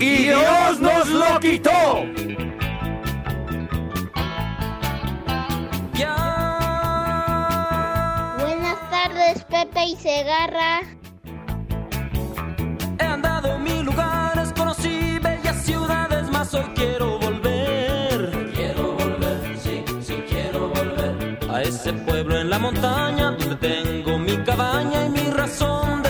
y Dios nos lo quitó. Buenas tardes, Pepe y Segarra. He andado mil lugares, conocí bellas ciudades, más hoy quiero volver. Quiero volver, sí, sí quiero volver. A ese pueblo en la montaña, donde tengo mi cabaña y mi razón de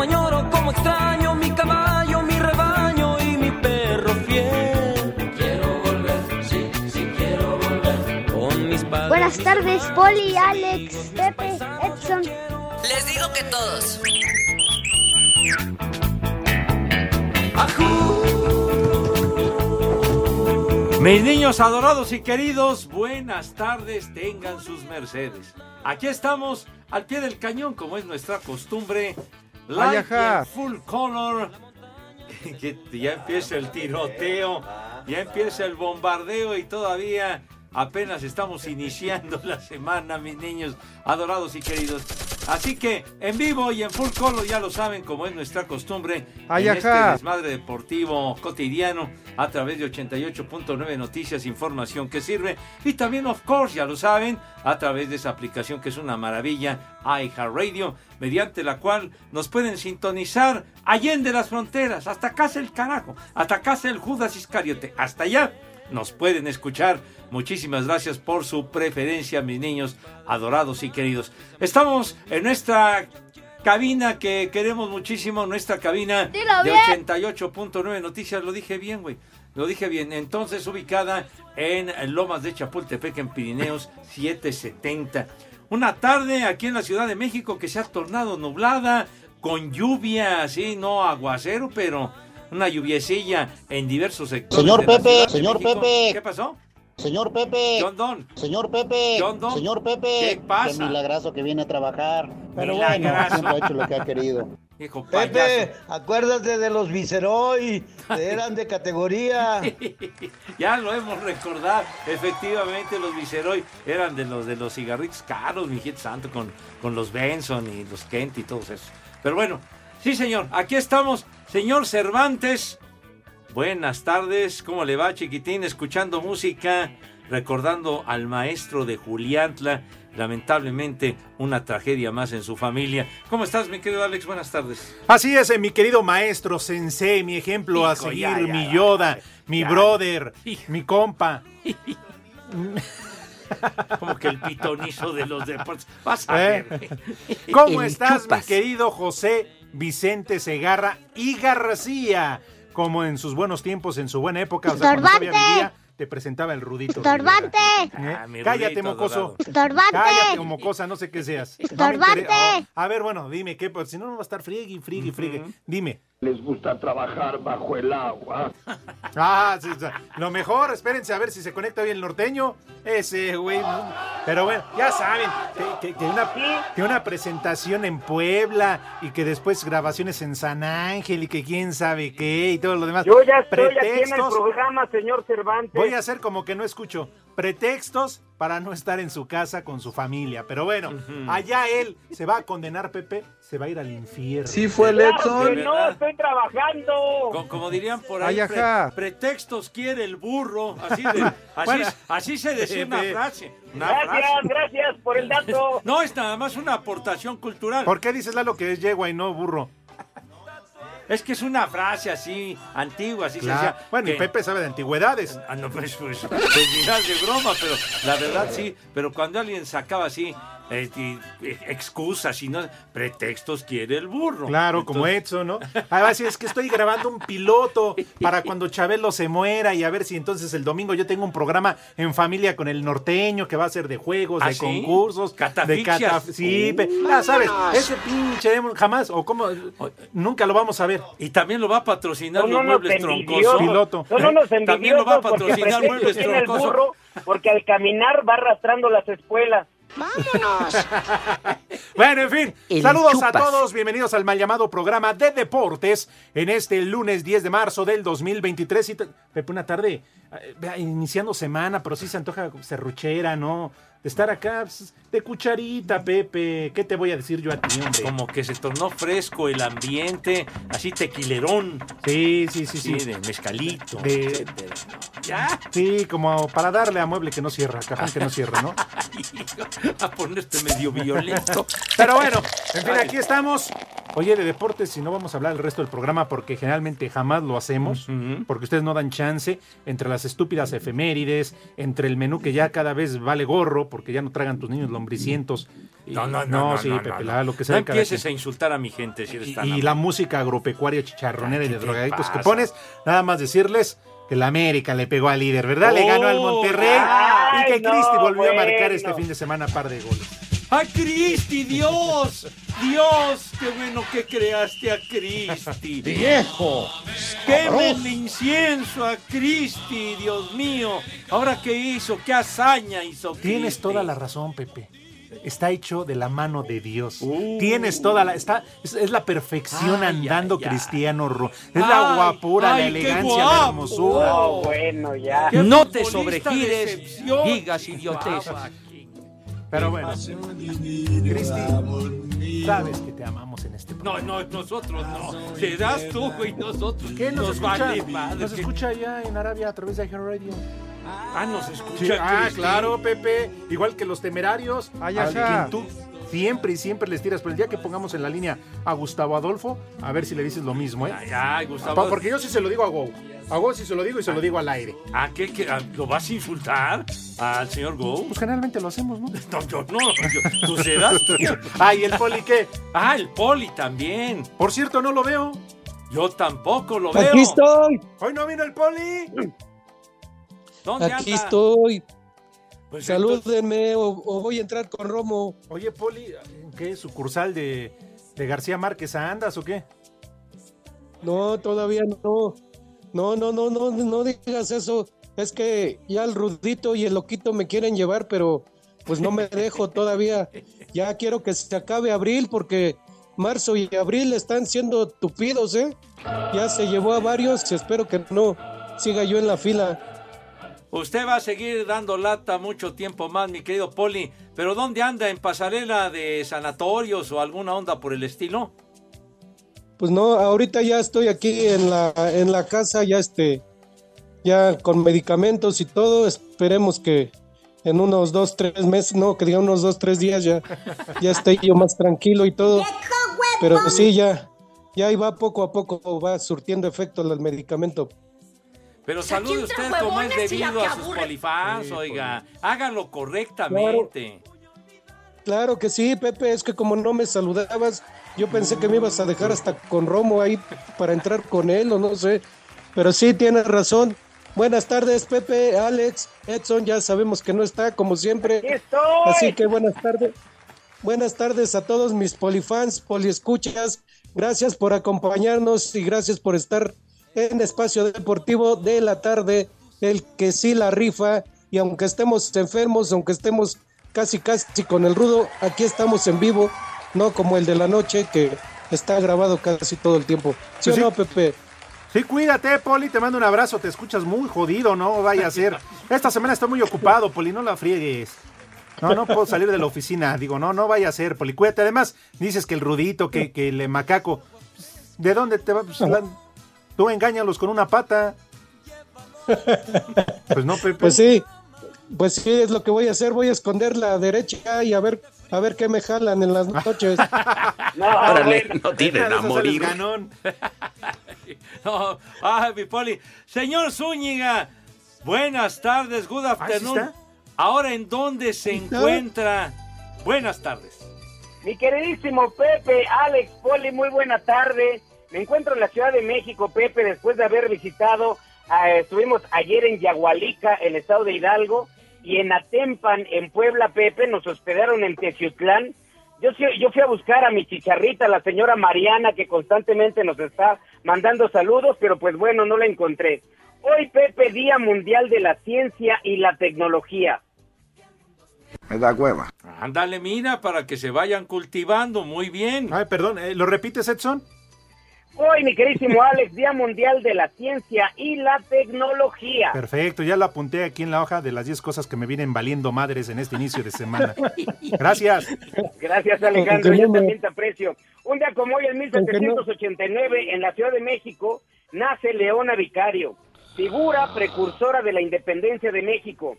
Como añoro, como extraño mi caballo, mi rebaño y mi perro fiel. Quiero volver, sí, sí quiero volver. Con mis padres. Buenas tardes, Poli, Alex, Pepe, Edson. Les digo que todos. Mis niños adorados y queridos, buenas tardes, tengan sus mercedes. Aquí estamos al pie del cañón, como es nuestra costumbre. Ay, Live ajá. and full color. Que ya empieza el tiroteo, ya empieza el bombardeo y todavía apenas estamos iniciando la semana, mis niños adorados y queridos. Así que en vivo y en full color, ya lo saben, como es nuestra costumbre, Ay, en este desmadre deportivo cotidiano a través de 88.9 Noticias, información que sirve. Y también, of course, ya lo saben, a través de esa aplicación que es una maravilla, iHeartRadio, mediante la cual nos pueden sintonizar allende las fronteras, hasta casa el carajo, hasta casa el Judas Iscariote, hasta allá nos pueden escuchar. Muchísimas gracias por su preferencia, mis niños adorados y queridos. Estamos en nuestra cabina que queremos muchísimo, nuestra cabina de bien. 88.9 Noticias. Lo dije bien, güey. Lo dije bien. Entonces, ubicada en Lomas de Chapultepec, en Pirineos 770. Una tarde aquí en la Ciudad de México que se ha tornado nublada, con lluvia, sí, no aguacero, pero una lluviecilla en diversos sectores. Señor Pepe, señor. Pepe. ¿Qué pasó? Señor Pepe, John Don. señor Pepe, John Don. señor Pepe. ¿Qué pasa? Qué milagrazo que viene a trabajar. Pero Milagrazo. bueno, siempre ha hecho lo que ha querido. Hijo Pepe, payaso. acuérdate de los Viceroy, eran de categoría. ya lo hemos recordado. Efectivamente, los Viceroy eran de los de los cigarritos caros, mi gente santo, con, con los Benson y los Kent y todos esos. Pero bueno, sí, señor, aquí estamos. Señor Cervantes, buenas tardes. ¿Cómo le va, chiquitín? Escuchando música, recordando al maestro de Juliantla. Lamentablemente, una tragedia más en su familia. ¿Cómo estás, mi querido Alex? Buenas tardes. Así es, eh, mi querido maestro, sensei, mi ejemplo a seguir, ya, ya, mi Yoda, ya. mi brother, Hijo. mi compa. Como que el pitonizo de los deportes. Vas a ¿Eh? ver. ¿Cómo El estás, chupas. mi querido José Vicente Segarra y García? Como en sus buenos tiempos, en su buena época, o sea, cuando todavía Estorbante. vivía, te presentaba el Rudito. Estorbante. ¿Eh? Ah, Cállate, Rudito mocoso. Estorbante. Cállate, mocosa, no sé qué seas. Estorbante. Oh, a ver, bueno, dime, ¿qué? Pues si no, no va a estar friegue, friegue, friegue. Dime. Les gusta trabajar bajo el agua. Ah, sí, sí. lo mejor, espérense a ver si se conecta hoy el norteño. Ese, güey. Pero bueno, ya saben que, que- que una, que una presentación en Puebla y que después grabaciones en San Ángel y que quién sabe qué y todo lo demás. Yo ya estoy aquí en el programa, señor Cervantes. Voy a hacer como que no escucho. Pretextos para no estar en su casa con su familia. Pero bueno, allá él se va a condenar, Pepe, se va a ir al infierno. Sí fue el Claro Edson. no, estoy trabajando. Co- Como, dirían por ahí, Ay, pre- ajá. pretextos quiere el burro. Así, de- así, Bueno. así se decía una frase. Una Gracias, frase. gracias por el dato. No, es nada más una aportación cultural. ¿Por qué dices Lalo que es yegua y no burro? Es que es una frase así, antigua, así Claro. se decía. Bueno, y Pepe sabe de antigüedades. Ah, no, pues, pues, pues de broma, pero la verdad sí. Pero cuando alguien sacaba así eh, eh, excusas y no pretextos quiere el burro. Claro, como Edson, ¿no? A ver si es que estoy grabando un piloto para cuando Chabelo se muera y a ver si entonces el domingo yo tengo un programa en familia con el norteño que va a ser de juegos, ¿Ah, de sí? concursos, de cataf- Sí, pe- ya sabes, ese pinche Demon jamás o cómo nunca lo vamos a ver. Y también lo va a patrocinar Son los muebles troncosos. Piloto. Son unos También lo va a patrocinar Muebles tiene el Troncoso. burro porque al caminar va arrastrando las espuelas. Bueno, en fin, El saludos chupas. a todos, bienvenidos al mal llamado programa de deportes en este lunes 10 de marzo del 2023. Y Pepe, una tarde eh, vea, iniciando semana, pero sí se antoja serruchera, ¿no? De estar acá pues, de cucharita, Pepe. ¿Qué te voy a decir yo a ti, hombre? Como que se tornó fresco el ambiente, así tequilerón. Sí, sí, sí, sí. Sí, de mezcalito. De- etcétera. Ya. Sí, como para darle a mueble que no cierra, cajón que no cierra, ¿no? a ponerte medio violento. Pero bueno, en fin, aquí estamos. Oye, de deportes, si no vamos a hablar el resto del programa porque generalmente jamás lo hacemos, porque ustedes no dan chance entre las estúpidas efemérides, entre el menú que ya cada vez vale gorro porque ya no tragan tus niños lombricientos. Y- No, no, no. no, sí, no, Pepe, no, la- no. lo que No sea cada empieces a insultar a mi gente si eres Y, tan y la música agropecuaria chicharronera y ¿Qué de drogadictos que pones, nada más decirles que la América le pegó al líder, ¿verdad? le Oh, ganó al Monterrey y que Cristi no, volvió a marcar este fin de semana par de goles. ¡A Cristi, Dios! ¡Dios! ¡Qué bueno que creaste a Cristi! ¡Viejo! ¡Quémenle incienso a Cristi, Dios mío! ¿Ahora qué hizo? ¿Qué hazaña hizo Tienes toda la razón, Pepe. Está hecho de la mano de Dios. Uh. Tienes toda la. Está, es, es la perfección Ay, andando ay, cristiano. Ro- Es la guapura, ay, la elegancia, la hermosura. No, bueno, ya. ¡Qué No te sobregires, digas idioteces. Pero bueno, Cristi, sabes que te amamos en este programa. No, no, nosotros no. Serás tú, güey, nosotros. ¿Qué nos, escucha? vale madre. nos ¿Qué- escucha allá en Arabia a través de Iheart Radio. Ah, nos escucha. Sí, ah, claro, Pepe. Igual que los temerarios. Ay, a quien tú siempre y siempre les tiras. Pero el día que pongamos en la línea a Gustavo Adolfo, a ver si le dices lo mismo, ¿eh? Ay, ay, Gustavo. Porque yo sí se lo digo a Go. A Go sí se lo digo y se lo digo al aire. ¿Ah, qué, qué? Ah, ¿Lo vas a insultar al señor Go? Pues generalmente lo hacemos, ¿no? No, yo no. yo- tú serás tú. Ay, ¿el poli qué? Ah, el poli también. Por cierto, no lo veo. Yo tampoco lo veo. Aquí estoy, Hoy no vino el poli. ¿Dónde aquí anda? estoy. Pues entonces- Salúdenme o, o voy a entrar con Romo. Oye, poli, ¿en qué sucursal de, de García Márquez andas o qué? No, todavía no. No, no, no, no, no digas eso. Es que ya el Rudito y el Loquito me quieren llevar, pero pues no me dejo todavía. Ya quiero que se acabe abril porque marzo y abril están siendo tupidos, ¿eh? Ya se llevó a varios, espero que no siga yo en la fila. Usted va a seguir dando lata mucho tiempo más, mi querido Poli. Pero ¿dónde anda? ¿En pasarela de sanatorios o alguna onda por el estilo? Pues no, ahorita ya estoy aquí en la, en la casa, ya este, ya con medicamentos y todo. Esperemos que en unos dos, tres meses, no, que diga unos dos, tres días ya, ya esté yo más tranquilo y todo. Pero sí, ya, ya ahí va poco a poco, va surtiendo efecto el medicamento. Pero salude usted como es debido a sus polifans, oiga. Hágalo correctamente. Claro que sí, Pepe, es que como no me saludabas, yo pensé que me ibas a dejar hasta con Romo ahí para entrar con él o no sé. Pero sí, tienes razón. Buenas tardes, Pepe, Alex, Edson, ya sabemos que no está, como siempre. Así que buenas tardes. Buenas tardes a todos mis polifans, poliescuchas. Gracias por acompañarnos y gracias por estar en Espacio Deportivo de la tarde, el que sí la rifa. Y aunque estemos enfermos, aunque estemos casi casi con el rudo, aquí estamos en vivo, no como el de la noche que está grabado casi todo el tiempo. ¿Sí Pues o sí. no, Pepe? Sí, cuídate, Poli, te mando un abrazo, te escuchas muy jodido, no vaya a ser. Esta semana estoy muy ocupado, Poli, no la friegues. No, no puedo salir de la oficina, digo, no, no vaya a ser, Poli, cuídate. Además, dices que el rudito, que, que el macaco, ¿de dónde te va? Pues, la- tú engáñalos con una pata. Pues no, Pepe. Pues sí, pues sí, es lo que voy a hacer. Voy a esconder la derecha y a ver, a ver qué me jalan en las noches. No, Órale, no tiren a morir. ganón. No, ay, mi poli. Señor Zúñiga, buenas tardes, good afternoon. está? Ahora, ¿en dónde se encuentra? Buenas tardes. Mi queridísimo Pepe, Alex, Poli, muy buena tarde. Me encuentro en la Ciudad de México, Pepe, después de haber visitado, ah, estuvimos ayer en Yagualica, el estado de Hidalgo, y en Atempan, en Puebla, Pepe, nos hospedaron en Teciutlán. Yo, sí- yo fui a buscar a mi chicharrita, la señora Mariana, que constantemente nos está mandando saludos, pero pues bueno, no la encontré. Hoy, Pepe, Día Mundial de la Ciencia y la Tecnología. Me da hueva. Ándale, mira, para que se vayan cultivando. Muy bien. Ay, perdón, eh, ¿lo repites, Edson? Hoy, mi queridísimo Alex, Día Mundial de la Ciencia y la Tecnología. Perfecto, ya lo apunté aquí en la hoja de las 10 cosas que me vienen valiendo madres en este inicio de semana. Gracias. Gracias, Alejandro. Yo también te aprecio. Un día como hoy, en 1789, en la Ciudad de México, nace Leona Vicario, figura precursora de la independencia de México.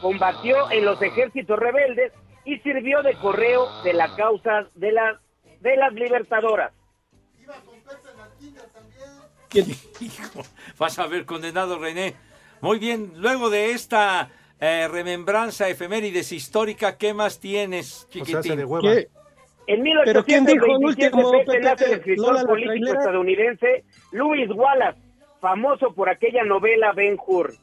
Combatió en los ejércitos rebeldes y sirvió de correo de la causa de, la, de las libertadoras. Hijo, vas a ver, condenado René. Muy bien, luego de esta eh, remembranza efemérides histórica, ¿qué más tienes, O sea, chiquitín? de. En ¿Pero quién dijo el 1827, último, Pepe, Pepe, nace el escritor Lola la político estadounidense Louis Wallace, famoso por aquella novela Ben Hur.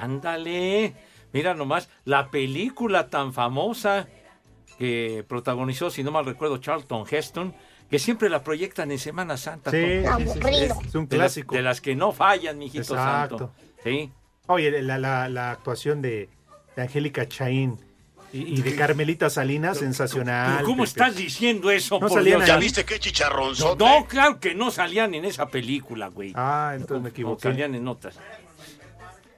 Ándale, mira nomás, la película tan famosa que protagonizó, si no mal recuerdo, Charlton Heston, que siempre la proyectan en Semana Santa. Sí, Aburrido. es un De las, clásico. de las que no fallan, mijito Exacto. santo. Sí. Oye, la, la- la actuación de, de Angélica Chaín y, y de Carmelita Salinas, sensacional. Pero ¿cómo Pepe. estás diciendo eso? No por salían. ¿Ya viste qué No, chicharronzote? no, claro que no salían en esa película, güey. Ah, entonces me No, equivoqué. salían en otras.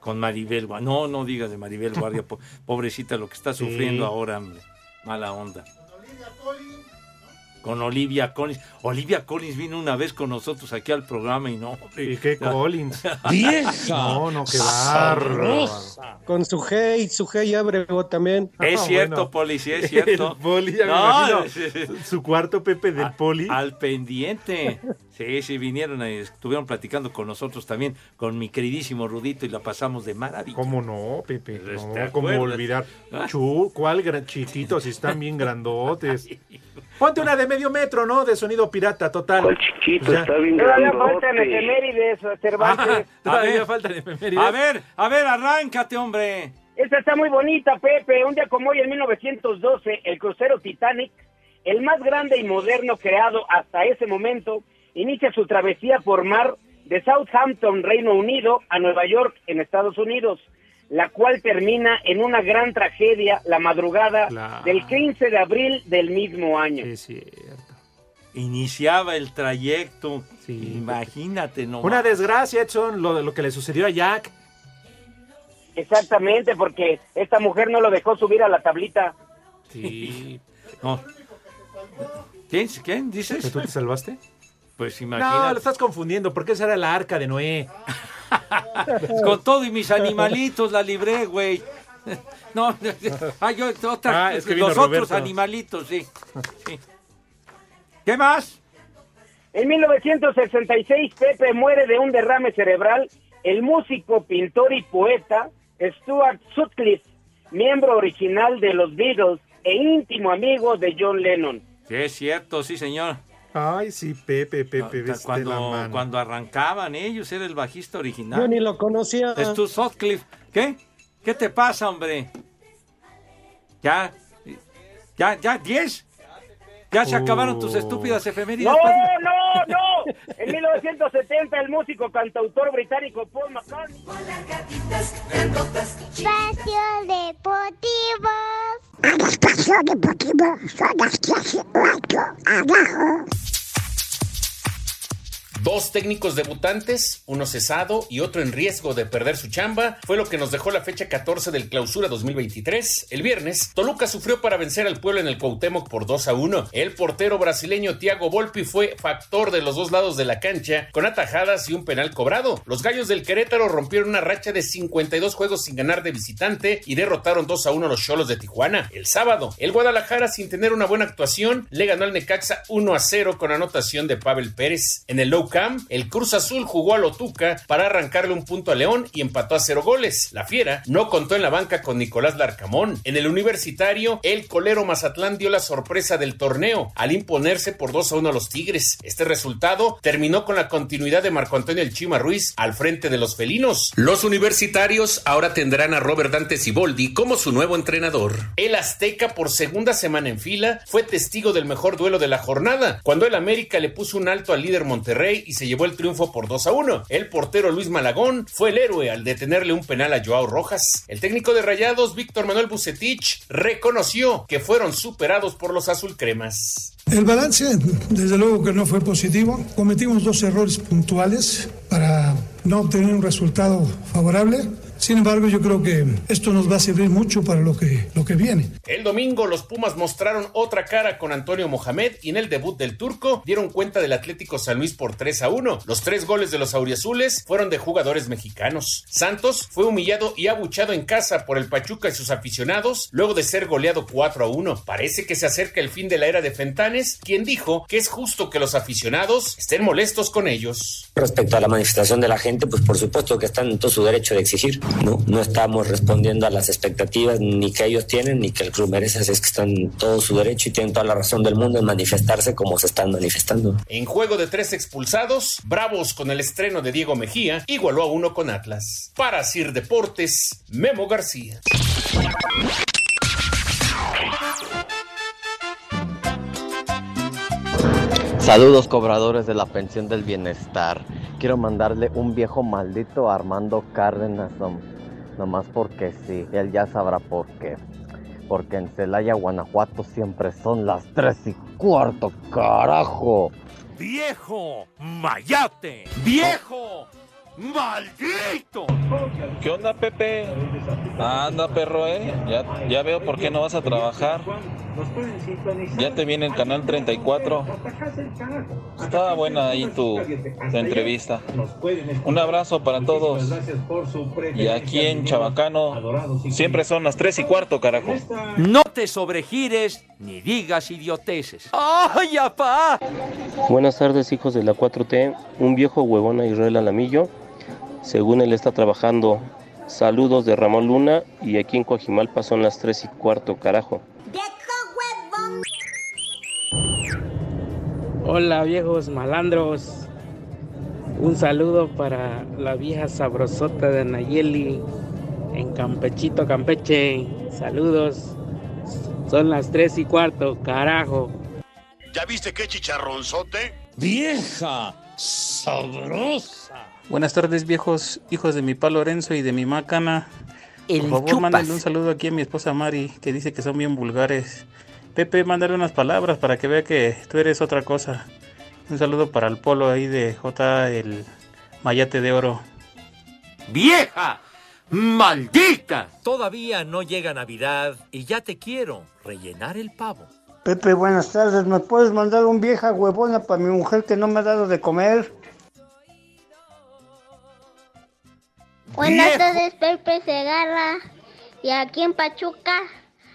Con Maribel Guardia. No, no digas de Maribel Guardia, po- pobrecita lo que está Sí. sufriendo ahora, hombre. Mala onda. Con Olivia Collins. Olivia Collins vino una vez con nosotros aquí al programa y no. hombre. ¿Y qué Collins? ¡Vieja! No, no, qué bárbaro. Con su hey, su hey Abrego también. Es Ah, cierto, bueno. Poli, sí es cierto. El poli, ya me No, imagino. Su cuarto Pepe del poli. Al pendiente. Sí, sí, vinieron y estuvieron platicando con nosotros también, con mi queridísimo Rudito, y la pasamos de maravilla. ¿Cómo no, Pepe? ¿Te No, ¿cómo acuerdas? olvidar? Ah. Chu, ¿cuál gran chiquitos? Si están bien grandotes. Ponte una de medio metro, ¿no? De sonido pirata, total. ¿Cuál chiquito? Pues ya. Está bien Todavía faltan efemérides, Ah, Cervantes. todavía ver. falta de efemérides. A ver, a ver, arráncate, hombre. Esta está muy bonita, Pepe. Un día como hoy, en 1912, el crucero Titanic, el más grande y moderno creado hasta ese momento, inicia su travesía por mar de Southampton, Reino Unido, a Nueva York, en Estados Unidos, la cual termina en una gran tragedia la madrugada del 15 de abril del mismo año. Es cierto. Iniciaba el trayecto. Sí, Imagínate, no. Una desgracia, Edson, lo, lo que le sucedió a Jack. Exactamente, porque esta mujer no lo dejó subir a la tablita. Sí. No. ¿Quién, quién ¿Que dices? tú te salvaste? Pues No, imagínate. lo estás confundiendo, porque esa era la arca de Noé. Con todo y mis animalitos la libré, güey. No, ah, yo, otras, Ah, es que los otros Roberto. animalitos, sí. sí. ¿Qué más? En 1966, Pepe muere de un derrame cerebral el músico, pintor y poeta Stuart Sutcliffe, miembro original de los Beatles e íntimo amigo de John Lennon. Sí, es cierto, sí, señor. Ay, sí, Pepe, Pepe, ves de la Cuando, mano. cuando arrancaban ellos, era el bajista original. Yo ni lo conocía. Es tu Sutcliffe. ¿Qué? ¿Qué te pasa, hombre? ¿Ya? ¿Ya? ¿Ya? ¿Diez? ¿Ya se acabaron tus estúpidas efemérides? ¡No, padre? no, no! En 1970, el músico cantautor británico Paul McCartney Espacio Deportivo. Espacio Deportivo, son las 10 y cuatro, abajo. Dos técnicos debutantes, uno cesado y otro en riesgo de perder su chamba, fue lo que nos dejó la fecha 14 del clausura 2023. El viernes, Toluca sufrió para vencer al pueblo en el Cuauhtémoc por 2 a 1. El portero brasileño Thiago Volpi fue factor de los dos lados de la cancha, con atajadas y un penal cobrado. Los gallos del Querétaro rompieron una racha de 52 juegos sin ganar de visitante y derrotaron 2 a 1 a los Cholos de Tijuana. El sábado, el Guadalajara, sin tener una buena actuación, le ganó al Necaxa 1 a 0 con anotación de Pavel Pérez. En el Low Camp, el Cruz Azul jugó a Lotuca para arrancarle un punto a León y empató a cero goles. La Fiera no contó en la banca con Nicolás Larcamón. En el Universitario, el colero Mazatlán dio la sorpresa del torneo al imponerse por 2 a 1 a los Tigres. Este resultado terminó con la continuidad de Marco Antonio El Chima Ruiz al frente de los felinos. Los universitarios ahora tendrán a Robert Dante Siboldi como su nuevo entrenador. El Azteca por segunda semana en fila fue testigo del mejor duelo de la jornada, cuando el América le puso un alto al líder Monterrey y se llevó el triunfo por 2 a 1. El portero Luis Malagón fue el héroe al detenerle un penal a Joao Rojas. El técnico de Rayados, Víctor Manuel Bucetich, reconoció que fueron superados por los azulcremas. El balance, desde luego que no fue positivo. Cometimos dos errores puntuales para no obtener un resultado favorable. Sin embargo, yo creo que esto nos va a servir mucho para lo que, lo que viene. El domingo los Pumas mostraron otra cara con Antonio Mohamed y en el debut del turco dieron cuenta del Atlético San Luis por 3 a 1. Los tres goles de los auriazules fueron de jugadores mexicanos. Santos fue humillado y abuchado en casa por el Pachuca y sus aficionados luego de ser goleado 4 a 1. Parece que se acerca el fin de la era de Fentanes, quien dijo que es justo que los aficionados estén molestos con ellos. Respecto a la manifestación de la gente, pues por supuesto que están en todo su derecho de exigir. No, no estamos respondiendo a las expectativas ni que ellos tienen ni que el club merece, así es que están en todo su derecho y tienen toda la razón del mundo en manifestarse como se están manifestando. En juego de tres expulsados, Bravos con el estreno de Diego Mejía igualó a uno con Atlas. Para Sir Deportes, Memo García. Saludos cobradores de la pensión del bienestar. Quiero mandarle un viejo maldito a Armando Cárdenas, nom- nomás porque sí, él ya sabrá por qué. Porque en Celaya, Guanajuato siempre son las tres y cuarto, carajo. ¡Viejo! ¡Mayate! ¡Viejo! ¡Maldito! ¿Qué onda, Pepe? Anda, perro, ¿eh? Ya, ya veo por qué no vas a trabajar. Ya te viene el canal 34. Estaba buena ahí tu, tu entrevista. Un abrazo para todos. Y aquí en Chabacano siempre son las 3 y cuarto, carajo. No te sobregires ni digas idioteces. ¡Ay, apá! Buenas tardes, hijos de la 4T. Un viejo huevón a Israel Alamillo. Según él está trabajando. Saludos de Ramón Luna. Y aquí en Coajimalpa son las 3 y cuarto, carajo. Hola viejos malandros. Un saludo para la vieja sabrosota de Nayeli en Campechito, Campeche. Saludos. Son las tres y cuarto, carajo. ¿Ya viste qué chicharronzote? ¡Vieja! ¡Sabrosa! Buenas tardes, viejos hijos de mi pa Lorenzo y de mi macana. El Por favor, mándale un saludo aquí a mi esposa Mari, que dice que son bien vulgares. Pepe, mándale unas palabras para que vea que tú eres otra cosa. Un saludo para el polo ahí de J, el mayate de oro. ¡Vieja! ¡Maldita! Todavía no llega Navidad y ya te quiero rellenar el pavo. Pepe, buenas tardes. ¿Me puedes mandar un vieja huevona para mi mujer que no me ha dado de comer? Buenas Viejo. tardes, Pepe Segarra. Y aquí en Pachuca,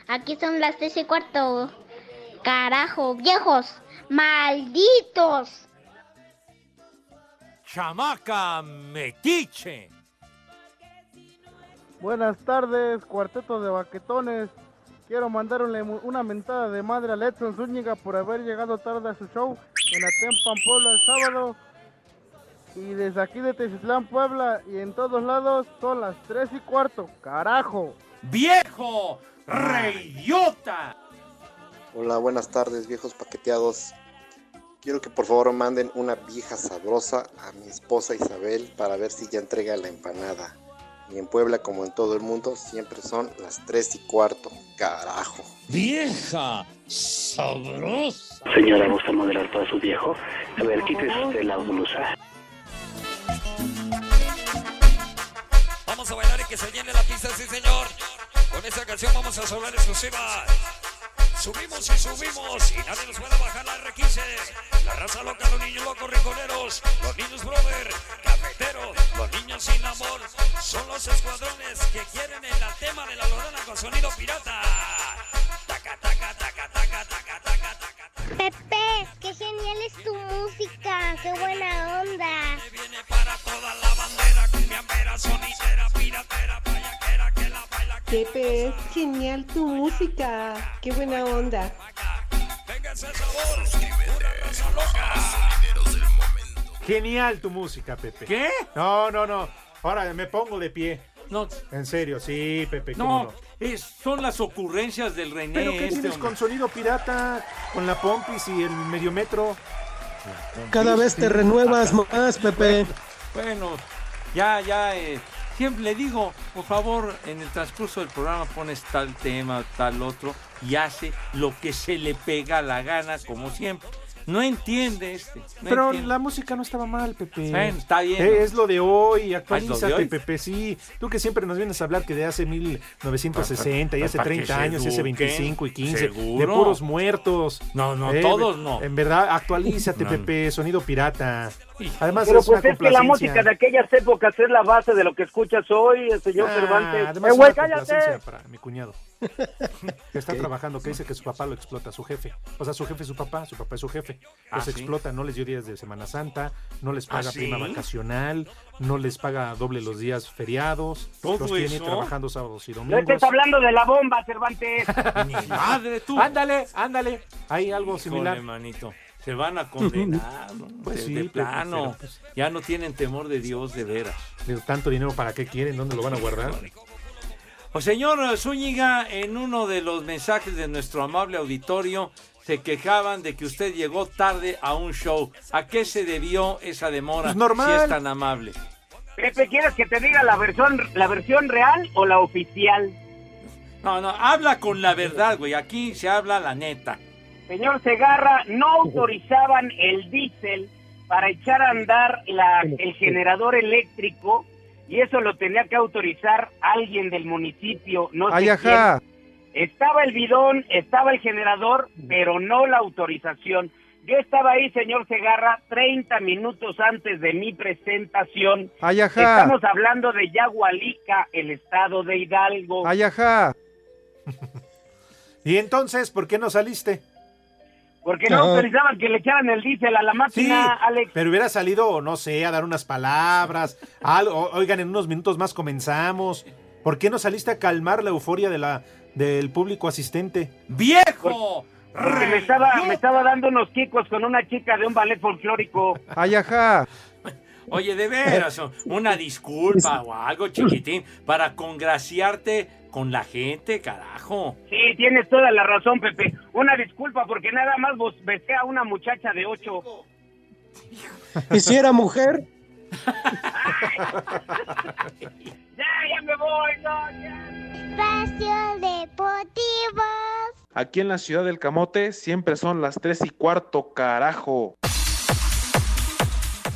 aquí son las tres y cuarto. Carajo, viejos, malditos. ¡Chamaca metiche! Buenas tardes, cuarteto de baquetones. Quiero mandarle una mentada de madre a Edson Zúñiga por haber llegado tarde a su show en Atempan, Puebla el sábado. Y desde aquí de Tecislán, Puebla y en todos lados son las 3 y cuarto. ¡Carajo! ¡Viejo! ¡Reidiota! Hola, buenas tardes, viejos paqueteados. Quiero que por favor manden una vieja sabrosa a mi esposa Isabel para ver si ya entrega la empanada. Y en Puebla, como en todo el mundo, siempre son las 3 y cuarto. Carajo. ¡Vieja! sabrosa. Señora, ¿gusta modelar para su viejo? A ver, quítese usted la blusa. Vamos a bailar y que se llene la pista, sí señor. Esta canción vamos a sobrar exclusiva. Subimos y subimos y nadie nos puede bajar la R15. La raza loca, los niños locos rinconeros, los niños brother, cafeteros, los niños sin amor. Son los escuadrones que quieren el tema de la lorana con sonido pirata. Genial tu música. Qué buena onda. Genial tu música, Pepe. ¿Qué? No, no, no. Ahora me pongo de pie. No, En serio, sí, Pepe. ¿cómo no, es, son las ocurrencias del René. ¿Pero qué este tienes hombre. con sonido pirata? Con la Pompis y el mediometro. Cada vez te renuevas más, Pepe. Bueno, ya, ya, eh, siempre le digo, por favor, en el transcurso del programa pones tal tema, tal otro, y hace lo que se le pega la gana, como siempre. No entiende este. no Pero entiende. la música no estaba mal, Pepe. Bueno, está bien. Eh, es lo de hoy, actualízate, ¿es lo de hoy? Pepe, sí. Tú que siempre nos vienes a hablar que de hace 1960 y hace Para que 30 se años y hace eduquen, 25 y 15. De ¿seguro? puros muertos. No, no, Eh, todos no. En verdad, actualízate, No. Pepe, sonido pirata. Además, Pero es una pues es que la música de aquellas épocas es la base de lo que escuchas hoy, el señor Ah, Cervantes. además ¡Eh, es güey, cállate! para mi cuñado. Que está trabajando, que dice que su papá lo explota, su jefe. O sea, su jefe es su papá, su papá es su jefe. ¿Ah, Los sí? explota, no les dio días de Semana Santa, no les paga ¿Ah, sí? prima vacacional, no les paga doble los días feriados, ¿Todo los tiene trabajando sábados y No domingos. estés hablando de la bomba, Cervantes. Ni madre tú. Ándale, ándale. Hay algo similar. Híjole, manito. Se van a condenar, ¿no? Pues de, sí, de Pepe, plano. pero, pues- Ya no tienen temor de Dios de veras. Tanto dinero, ¿para qué quieren? ¿Dónde lo van a guardar? O señor Zúñiga, en uno de los mensajes de nuestro amable auditorio, se quejaban de que usted llegó tarde a un show. ¿A qué se debió esa demora? Pues normal. Si es tan amable. Pepe, ¿quieres que te diga la versión, la versión real o la oficial? No, no, habla con la verdad, güey. Aquí se habla la neta. Señor Segarra, no autorizaban el diésel para echar a andar la- el generador eléctrico y eso lo tenía que autorizar alguien del municipio, no sé Ay, ajá. quién. Estaba el bidón, estaba el generador, pero no la autorización. Yo estaba ahí, señor Segarra, 30 minutos antes de mi presentación. Ay, ajá. Estamos hablando de Yagualica, el estado de Hidalgo. Ay, ajá. ¿Y entonces por qué no saliste? Porque no Ajá. autorizaban que le echaran el diésel a la Sí, máquina, Alex. pero hubiera salido, no sé, a dar unas palabras. algo. Oigan, en unos minutos más comenzamos. ¿Por qué no saliste a calmar la euforia de la, del público asistente? ¡Viejo! Porque me estaba, me estaba dando unos quicos con una chica de un ballet folclórico. Ay, ajá. Oye, de veras, una disculpa o algo chiquitín para congraciarte con la gente, carajo. Sí, tienes toda la razón, Pepe. Una disculpa porque nada más vos besé a una muchacha de ocho. ¿Y si era mujer? Ya, ya me voy, no, ya. Espacio Deportivo. Aquí en la ciudad del Camote siempre son las 3 y cuarto, carajo.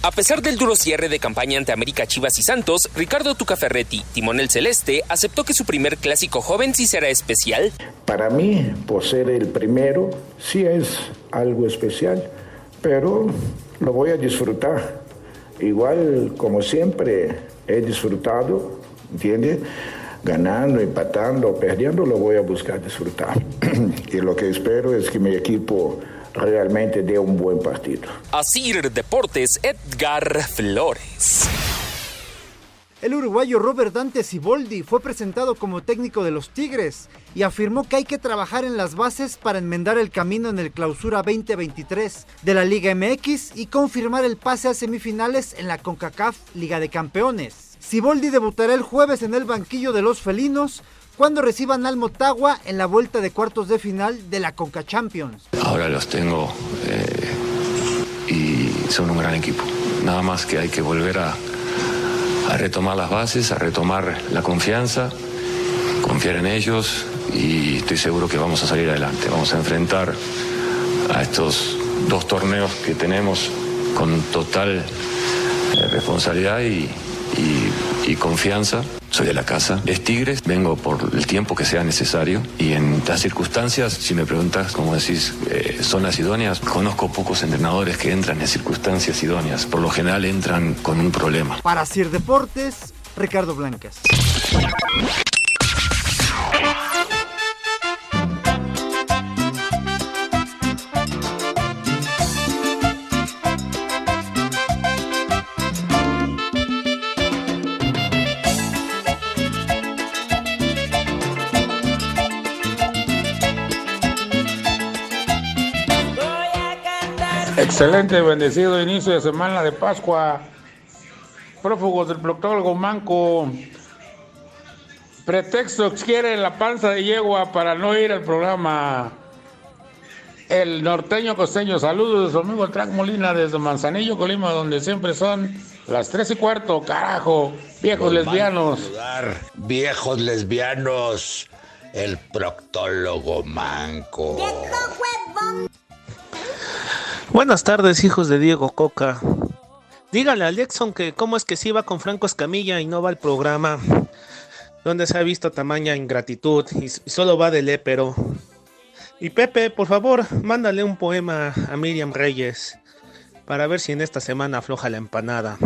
A pesar del duro cierre de campaña ante América Chivas y Santos, Ricardo Tucaferretti, timonel celeste, aceptó que su primer clásico joven sí será especial. Para mí, por ser el primero, sí es algo especial, pero lo voy a disfrutar. Igual, como siempre, he disfrutado, ¿entiendes? Ganando, empatando, perdiendo, lo voy a buscar disfrutar. y lo que espero es que mi equipo realmente dé un buen partido. Asir Deportes, Edgar Flores. El uruguayo Robert Dante Siboldi fue presentado como técnico de los Tigres y afirmó que hay que trabajar en las bases para enmendar el camino en el clausura 2023 de la Liga MX y confirmar el pase a semifinales en la CONCACAF Liga de Campeones. Siboldi debutará el jueves en el banquillo de los felinos cuando reciban al Motagua en la vuelta de cuartos de final de la Conca Champions. Ahora los tengo eh, y son un gran equipo. Nada más que hay que volver a, retomar las bases, a retomar la confianza, confiar en ellos y estoy seguro que vamos a salir adelante. Vamos a enfrentar a estos dos torneos que tenemos con total eh, responsabilidad y- y confianza. Soy de la casa, es Tigres, vengo por el tiempo que sea necesario y en las circunstancias, si me preguntas, como decís, eh, zonas idóneas, conozco pocos entrenadores que entran en circunstancias idóneas. Por lo general entran con un problema. Para Sir Deportes, Ricardo Blancas. Excelente bendecido inicio de semana de Pascua. Prófugos del proctólogo Manco. Pretexto quiere la panza de yegua para no ir al programa. El norteño costeño, saludos de su amigo el Track Molina desde Manzanillo, Colima, donde siempre son las tres y cuarto, carajo, viejos lesbianos. saludar, viejos lesbianos, el proctólogo manco. Buenas tardes, hijos de Diego Coca. Dígale a Alexon que cómo es que sí va con Franco Escamilla y no va al programa. Donde se ha visto tamaña ingratitud y solo va de lépero. Y Pepe, por favor, mándale un poema a Miriam Reyes para ver si en esta semana afloja la empanada.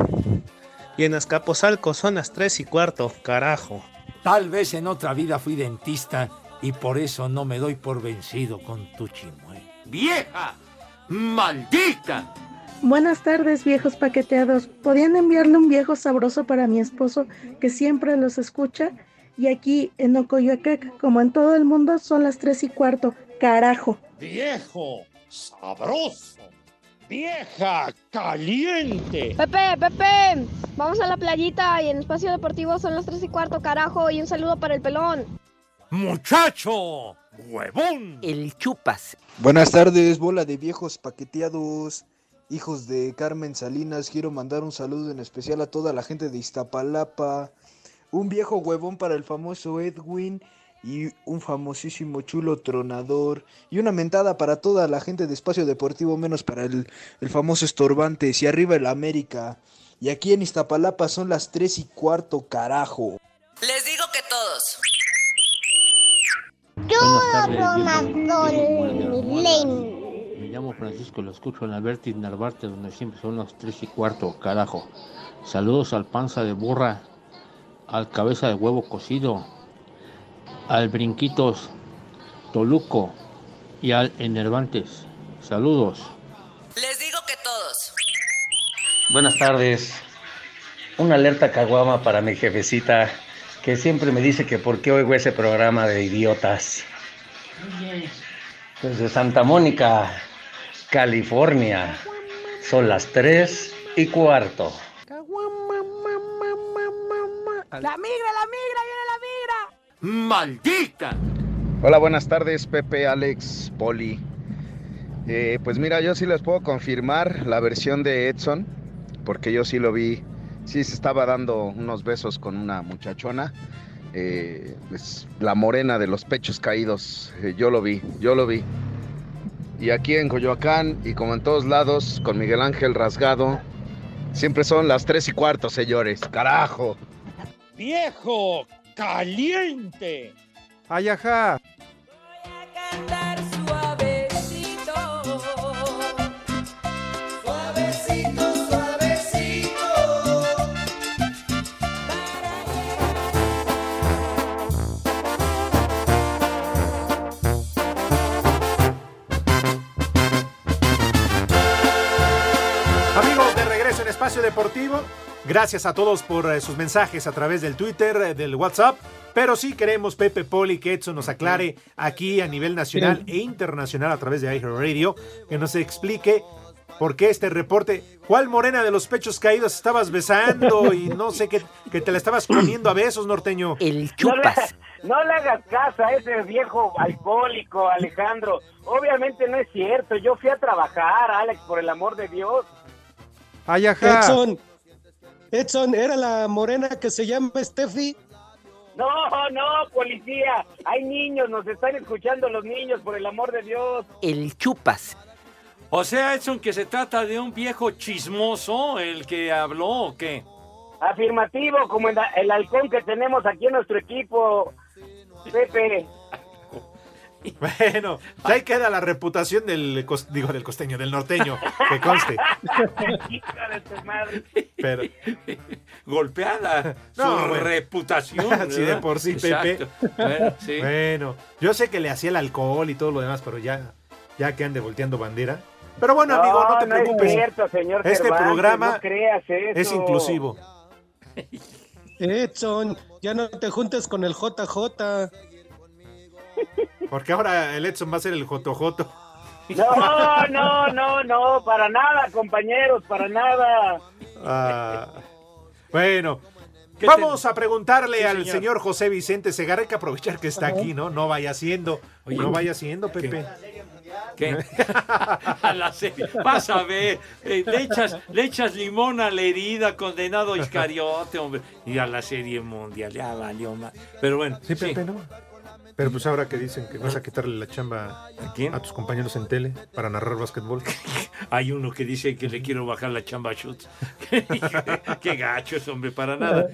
Y en Azcapotzalco son las tres y cuarto, carajo. Tal vez en otra vida fui dentista y por eso no me doy por vencido con tu chimuelo. ¡Vieja! ¡Maldita! Buenas tardes, viejos paqueteados. ¿Podían enviarle un viejo sabroso para mi esposo que siempre los escucha? Y aquí en Ocoyoacac, como en todo el mundo, son las tres y cuarto. Carajo. Viejo, sabroso, vieja, caliente. Pepe, Pepe, vamos a la playita y en espacio deportivo son las tres y cuarto, carajo, y un saludo para el pelón. ¡Muchacho! ¡Huevón! El chupas. Buenas tardes, bola de viejos paqueteados, hijos de Carmen Salinas. Quiero mandar un saludo en especial a toda la gente de Iztapalapa. Un viejo huevón para el famoso Edwin y un famosísimo chulo tronador. Y una mentada para toda la gente de Espacio Deportivo, menos para el, el famoso Estorbantes. Y arriba el América. Y aquí en Iztapalapa son las tres y cuarto, carajo. Les digo que todos. Me llamo Francisco, lo escucho en Alberti Narvarte, donde siempre son las 3 y cuarto, carajo. Saludos al panza de burra, al cabeza de huevo cocido, al brinquitos Toluco y al enervantes. Saludos. Les digo que todos. Buenas tardes. Una alerta caguama para mi jefecita que siempre me dice que por qué oigo ese programa de idiotas. Desde Santa Mónica, California. Son las 3 y cuarto. La migra, la migra, viene la migra. ¡Maldita! Hola, buenas tardes, Pepe, Alex, Poli. Eh, pues mira, yo sí les puedo confirmar la versión de Edson, porque yo sí lo vi, sí se estaba dando unos besos con una muchachona, eh, es la morena de los pechos caídos, eh, yo lo vi, yo lo vi. Y aquí en Coyoacán y como en todos lados, con Miguel Ángel Rasgado, siempre son las tres y cuarto, señores, carajo. Viejo, caliente. Ay, Deportivo. Gracias a todos por eh, sus mensajes a través del Twitter, eh, del WhatsApp. Pero sí queremos, Pepe Poli, que Edson nos aclare aquí a nivel nacional e internacional a través de Radio, que nos explique por qué este reporte. ¿Cuál morena de los pechos caídos estabas besando y no sé qué, que te la estabas comiendo a besos, norteño? El No le, no le hagas caso a ese viejo alcohólico, Alejandro. Obviamente no es cierto. Yo fui a trabajar, Alex, por el amor de Dios. Ay, ajá. Edson, Edson, ¿era la morena que se llama Steffi? No, no, policía. Hay niños, nos están escuchando los niños, por el amor de Dios. El chupas. O sea, Edson, que se trata de un viejo chismoso el que habló o qué? Afirmativo, como el, el halcón que tenemos aquí en nuestro equipo. Pepe. Bueno, ya ahí queda la reputación del, digo, del costeño, del norteño, que conste. Hija de tu madre. Pero, Golpeada No, su bueno. reputación. sí, de por sí, Pepe. Bueno, sí. Bueno, yo sé que le hacía el alcohol y todo lo demás, pero ya, ya que ande volteando bandera. Pero bueno, amigo, no te no es preocupes. cierto, señor este Cervantes, programa no creas eso. es inclusivo. Edson, ya no te juntes con el JJ. Porque ahora el Edson va a ser el Jotojoto. No, no, no, no, para nada, compañeros, para nada. Ah, bueno, ¿Qué vamos a preguntarle Sí, al señor. señor José Vicente Segarra. Hay que aprovechar que está aquí, ¿no? No vaya haciendo. Oye, no vaya haciendo, Pepe. ¿Qué? a la serie. Vas a ver, eh, le, echas, le echas limón a la herida, condenado Iscariote, hombre. Y a la serie mundial, ya valió más. Pero bueno, Sí, Pepe, ¿no? Pero pues ahora que dicen que vas a quitarle la chamba ¿A quién? a tus compañeros en tele para narrar básquetbol. Hay uno que dice que le quiero bajar la chamba a Schutz. Qué gachos, hombre, para nada.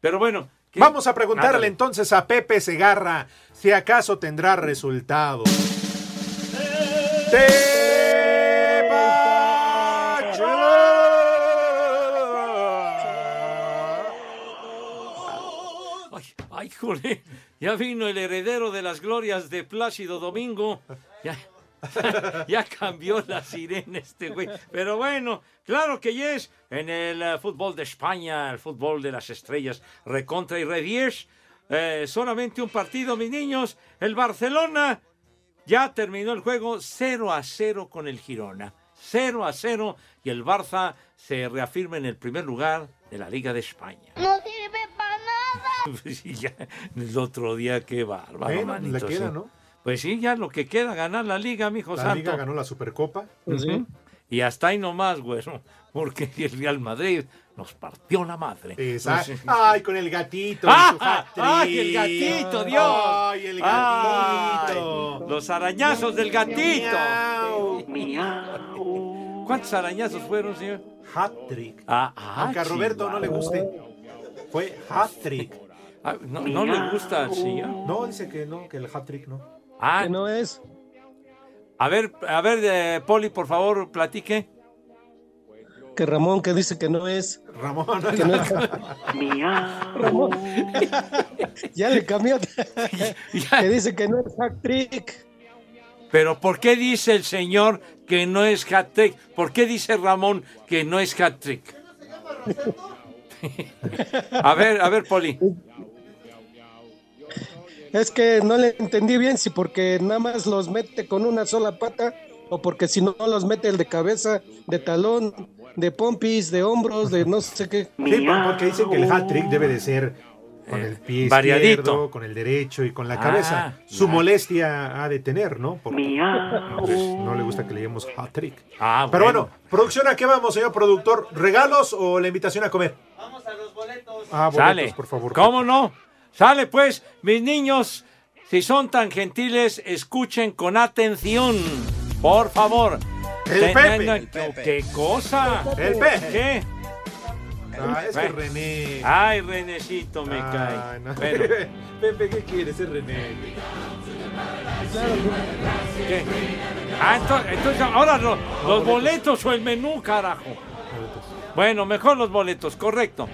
Pero bueno. ¿qué? Vamos a preguntarle Ándale. entonces a Pepe Segarra si acaso tendrá resultado. Ay, ay, jole, ya vino el heredero de las glorias de Plácido Domingo. Ya, cambió la sirena este güey. Pero bueno, claro que yes. En el eh, fútbol de España, el fútbol de las estrellas, recontra y redies. Eh, solamente un partido, mis niños. El Barcelona ya terminó el juego 0 a 0 con el Girona. 0 a 0 y el Barça se reafirma en el primer lugar de la Liga de España. No. Pues sí, ya, el otro día, qué bárbaro, Bueno, manito, le queda, sí. ¿no? Pues sí, ya lo que queda, ganar la liga, mijo La santo. Liga ganó la Supercopa. Ujú. Y hasta ahí nomás, güero, porque el Real Madrid nos partió la madre. Esa- Pues, Ay, con el gatito. ¡Ah! hat-trick. ¡Ay, el gatito, Dios! Ay, el gatito. Ay, los arañazos del gatito. ¿Cuántos arañazos fueron, señor? Hat-trick. Ah, ah, Aunque a Roberto no le guste. Fue hat-trick. Ah, no, no le gusta al señor. No, dice que no, que el hat-trick no. Ah, Que no es. a ver, a ver, eh, Poli, por favor, platique. Que Ramón que dice que no es. Ramón. Que no es. Ramón. ya le cambió. que dice que no es hack trick. Pero ¿por qué dice el señor que no es hat-trick? ¿Por qué dice Ramón que no es hat-trick? a ver, a ver, Poli. Es que no le entendí bien si porque nada más los mete con una sola pata o porque si no los mete el de cabeza, de talón, de pompis, de hombros, de no sé qué. Sí, por- porque dicen que el hat-trick debe de ser con el pie variadito. izquierdo, con el derecho y con la Ah, cabeza. Su ya. molestia ha de tener, ¿no? Porque pues, no le gusta que le llamemos hat-trick. Ah, Pero bueno, producción, ¿a qué vamos, señor productor? ¿Regalos o la invitación a comer? Vamos a los boletos. Ah, boletos, Sale. por favor. ¿Cómo no? Sale pues, mis niños, si son tan gentiles, escuchen con atención. Por favor. El Pepe. no, El Pepe. ¿Qué cosa? El Pepe. ¿Qué? Ah, es que. René. Ay, Renecito me Ah, cae. no. Bueno, Pepe, ¿qué quieres? Es René. ¿qué? Ah, entonces, entonces ahora lo- los boletos o el menú, carajo. Bueno, mejor los boletos, correcto.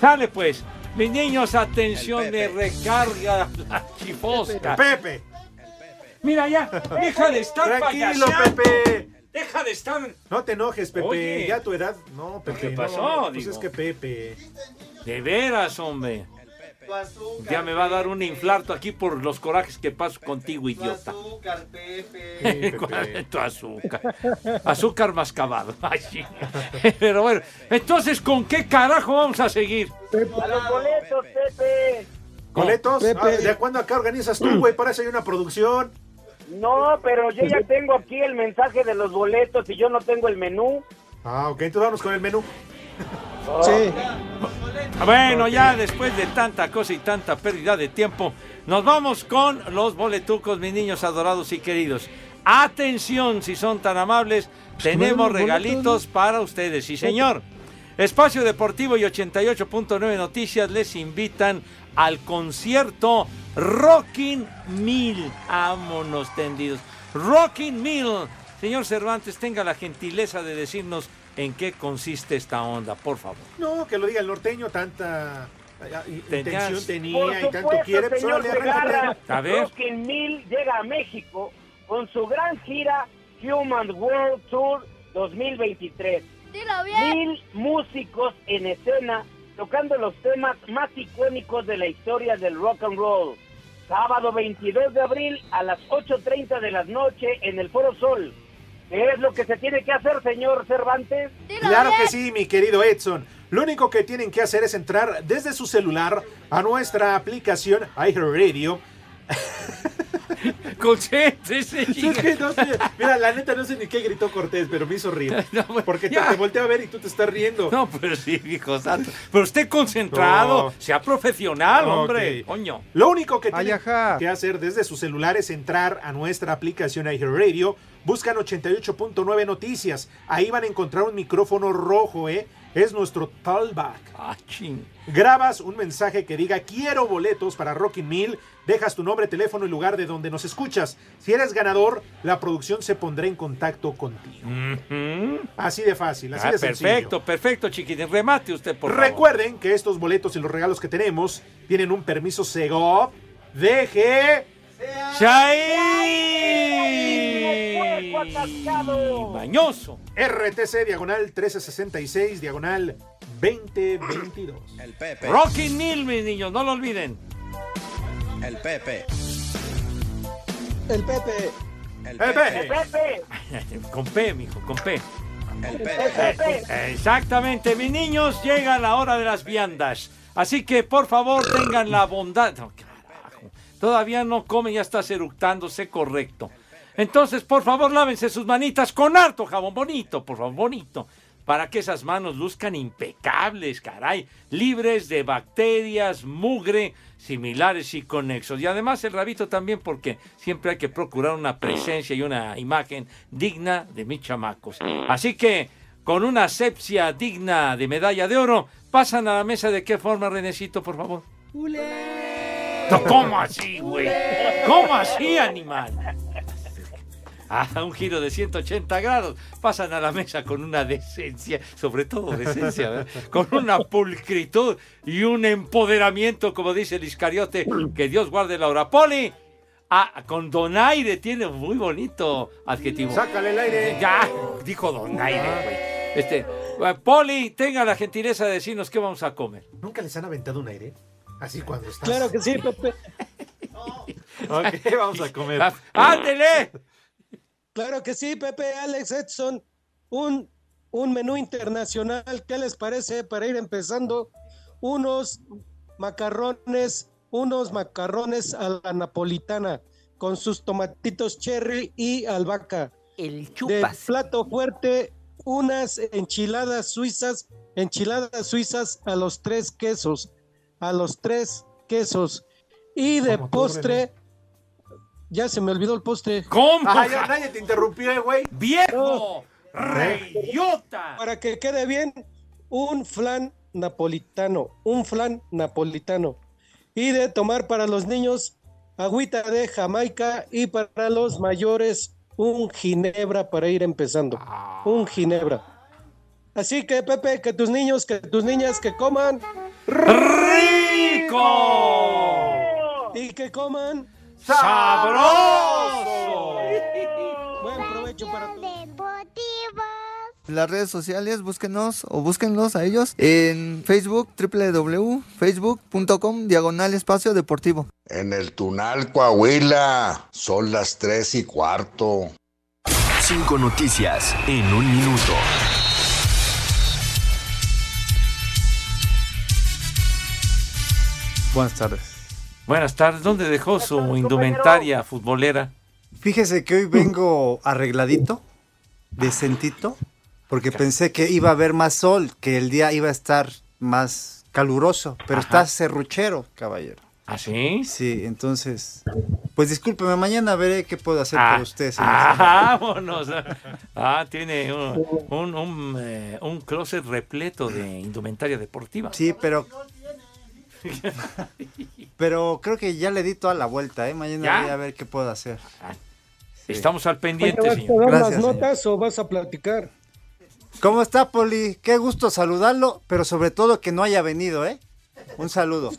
Sale pues. Mis niños, atención de recarga la chifosca. Pepe. Mira ya, deja de estar Tranquilo, payaseando. Pepe. Deja de estar. No te enojes, Pepe. Oye. Ya a tu edad. No, Pepe. ¿Qué no, pasó? Pues Digo. es que Pepe. De veras, hombre. Ya me va a dar un infarto aquí por los corajes que paso contigo, idiota. ¿Cuál es tu azúcar? Azúcar mascabado. Ay, sí. Pero bueno, entonces, ¿con qué carajo vamos a seguir? A los boletos, Pepe. ¿Boletos? Pepe. Ah, ¿De cuándo acá organizas tú, güey? Para eso hay una producción. No, pero yo ya tengo aquí el mensaje de los boletos y yo no tengo el menú. Ah, ok. Entonces vamos con el menú. Sí. Bueno, ya después de tanta cosa y tanta pérdida de tiempo, nos vamos con los boletucos, mis niños adorados y queridos. Atención, si son tan amables, tenemos bueno, regalitos para ustedes, sí señor. Espacio Deportivo y 88.9 Noticias les invitan al concierto Rocking Mill. Vámonos tendidos. Rocking Mill. Señor Cervantes, tenga la gentileza de decirnos en qué consiste esta onda, por favor. No, que lo diga el norteño, tanta eh, Tenías- intención Por tenía y tanto quiere. pues, señor órale, Segarra. A ver. Rockin' Mill llega a México con su gran gira Human World Tour 2023. Mil músicos en escena tocando los temas más icónicos de la historia del rock and roll. Sábado 22 de abril a las 8.30 de la noche en el Foro Sol. ¿Qué es lo que se tiene que hacer, señor Cervantes? Claro que sí, mi querido Edson. Lo único que tienen que hacer es entrar desde su celular a nuestra aplicación iHeartRadio. Concéntrese, Es que no sé, mira, la neta no sé ni qué gritó Cortés, pero me hizo reír. Porque te, ya. te volteé a ver y tú te estás riendo. No, pero sí, hijo santo. Pero esté concentrado, No. sea profesional, hombre. Coño. Lo único que ajá. que hacer desde su celular es entrar a nuestra aplicación iHeartRadio, buscan 88.9 noticias, ahí van a encontrar un micrófono rojo, ¿eh? Es nuestro talkback. Ah, ching. Grabas un mensaje que diga quiero boletos para Rockin' Mill, dejas tu nombre, teléfono y lugar de donde nos escuchas. Si eres ganador, la producción se pondrá en contacto contigo. Así de fácil, así Ah, de sencillo. perfecto, perfecto, chiquitín. Remate usted, por favor. Recuerden que estos boletos y los regalos que tenemos tienen un permiso Segov DG ¡Chay! Bañoso. RTC diagonal 1366 diagonal 2022. El Pepe. Rocking Mill, mis niños, no lo olviden. El Pepe. El Pepe. El Pepe. con P, mijo, con P. El Pepe. Exactamente, mis niños, llega la hora de las viandas. Así que, por favor, tengan la bondad. No. Todavía no come, ya estás eructándose correcto. Entonces, por favor, lávense sus manitas con harto jabón bonito, por favor, bonito. Para que esas manos luzcan impecables, caray. Libres de bacterias, mugre, similares y conexos. Y además el rabito también, porque siempre hay que procurar una presencia y una imagen digna de mis chamacos. Así que, con una asepsia digna de medalla de oro, pasan a la mesa de qué forma, Renecito, por favor. No, ¿Cómo así, güey? ¿Cómo así, animal? A un giro de 180 grados. Pasan a la mesa con una decencia, sobre todo decencia, ¿verdad? con una pulcritud y un empoderamiento, como dice el Iscariote, que Dios guarde la hora. Poli, ah, con donaire tiene muy bonito adjetivo. Sácale el aire. Ya, dijo donaire, güey. Este, eh, Poli, tenga la gentileza de decirnos qué vamos a comer. ¿Nunca les han aventado un aire? Así cuando estás. Claro que sí, Pepe. Ok, vamos a comer. Ah, ¡Ándele! Claro que sí, Pepe, Alex, Edson. Un, un menú internacional, ¿qué les parece para ir empezando? Unos macarrones, unos macarrones a la napolitana con sus tomatitos cherry y albahaca. El De plato fuerte, unas enchiladas suizas, enchiladas suizas a los tres quesos, a los tres quesos. Y de Como postre, ya se me olvidó el postre. ¿Cómo? Ay, ya nadie te interrumpió, eh, güey. ¡Viejo! ¡Reyota! Para que quede bien, un flan napolitano, un flan napolitano. Y de tomar para los niños, agüita de Jamaica y para los mayores, un ginebra para ir empezando. Un ginebra. Así que, Pepe, que tus niños, que tus niñas, que coman. ¡Rico! Y que coman. ¡Sabroso! Buen provecho para todos. Las redes sociales, búsquenos o búsquenlos a ellos en Facebook, www.facebook.com, diagonal espacio deportivo. En el Tunal, Coahuila, son las tres y cuarto. Cinco noticias en un minuto. Buenas tardes. Buenas tardes. ¿Dónde dejó su indumentaria futbolera? Fíjese que hoy vengo arregladito, decentito, Porque pensé que iba a haber más sol, que el día iba a estar más caluroso, pero está serruchero, caballero. ¿Ah, sí? Sí, entonces, pues discúlpeme, mañana veré qué puedo hacer por usted. señor. Ah, vámonos. Ah, tiene un, un, un, eh, un closet repleto de indumentaria deportiva. Sí, pero pero creo que ya le di toda la vuelta, ¿eh? Mañana ¿Ya? voy a ver qué puedo hacer. Estamos al Oye, pendiente, ¿Vas a señor. dar las señor. notas o vas a platicar? ¿Cómo está, Poli? Qué gusto saludarlo, pero sobre todo que no haya venido, ¿eh? Un saludo.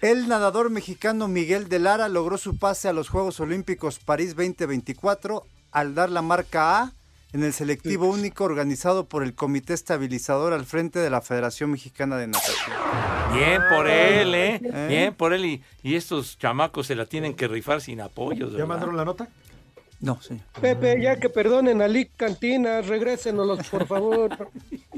El nadador mexicano Miguel de Lara logró su pase a los Juegos Olímpicos París 2024 al dar la marca A en el selectivo único organizado por el Comité Estabilizador al frente de la Federación Mexicana de Natación. Bien por él, ¿eh? ¿Eh? Bien por él. Y, y estos chamacos se la tienen que rifar sin apoyos. ¿Ya mandaron la nota? No, sí. Pepe, ya que perdonen a Lick Cantinas, regrésenos, por favor.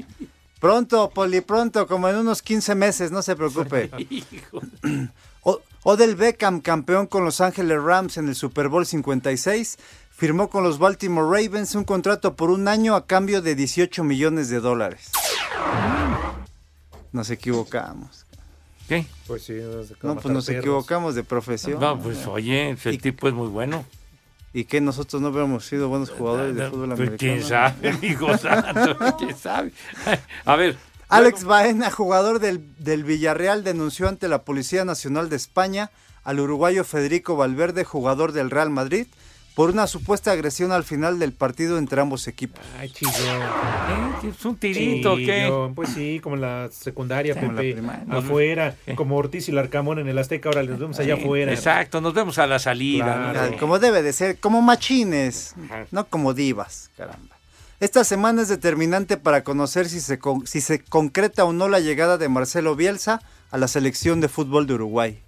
Pronto, Poli, pronto, como en unos 15 meses, no se preocupe. O- Odell Beckham, campeón con Los Ángeles Rams en el Super Bowl 56, firmó con los Baltimore Ravens un contrato por un año a cambio de 18 millones de dólares. Nos equivocamos. ¿Qué? Pues sí, nos No, pues nos equivocamos de profesión. No, pues oye, el tipo es muy bueno. Y que nosotros no hubiéramos sido buenos jugadores de fútbol Pues, americano. quién sabe, amigo santo, quién sabe. A ver, Alex Baena, jugador del, del Villarreal, denunció ante la Policía Nacional de España al uruguayo Federico Valverde, jugador del Real Madrid, por una supuesta agresión al final del partido entre ambos equipos. Ay, chillón. ¿Eh? ¿Es un tirito qué? Pues sí, como en la secundaria, Como la primaria. afuera, como Ortiz y Larcamón en el Azteca, ahora les vemos allá afuera. Exacto, nos vemos a la salida. Claro. ¿no? Como debe de ser, como machines, no como divas, caramba. Esta semana es determinante para conocer si se, con- si se concreta o no la llegada de Marcelo Bielsa a la selección de fútbol de Uruguay.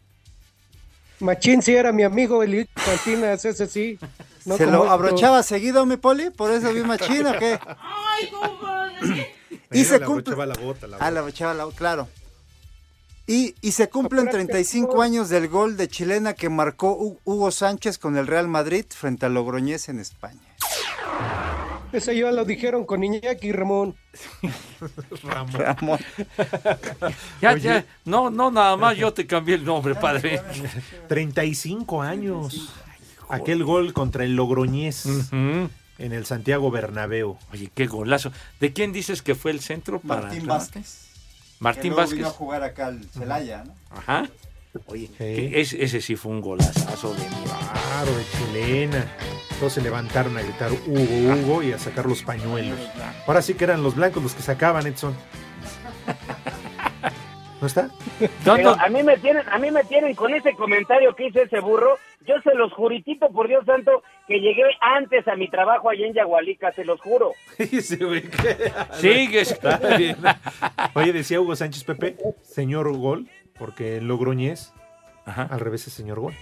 Machín sí era mi amigo, el Cantinas, ese sí. No ¿Se lo abrochaba seguido, mi poli? ¿Por eso vi machín o qué? y Mira, se le cumple... abrochaba la bota, la Ah, la abrochaba la claro. Y, y se cumplen 35 años del gol de chilena que marcó Hu- Hugo Sánchez con el Real Madrid frente a Logroñés en España. Ese ya lo dijeron con Iñaki y Ramón. Ramón. Ramón. Ya, Oye. ya, no, no, nada más yo te cambié el nombre, padre. 35 años. Aquel gol contra el Logroñés Ujú. en el Santiago Bernabéu. Oye, qué golazo. ¿De quién dices que fue el centro para Martín? Vázquez. Martín que luego Vázquez. vino a jugar acá al Celaya, ¿no? Ajá. Oye, que ese, ese sí fue un golazazo de mi Claro, de chilena. Todos se levantaron a gritar Hugo, Hugo y a sacar los pañuelos. Ahora sí que eran los blancos los que sacaban, Edson. ¿No está? Pero a mí me tienen, a mí me tienen con ese comentario que hizo ese burro. Yo se los juritito por Dios santo que llegué antes a mi trabajo allá en Yagualica, se los juro. Sigue. Oye, decía Hugo Sánchez Pepe, señor gol, porque en Logroñés, al revés es señor gol.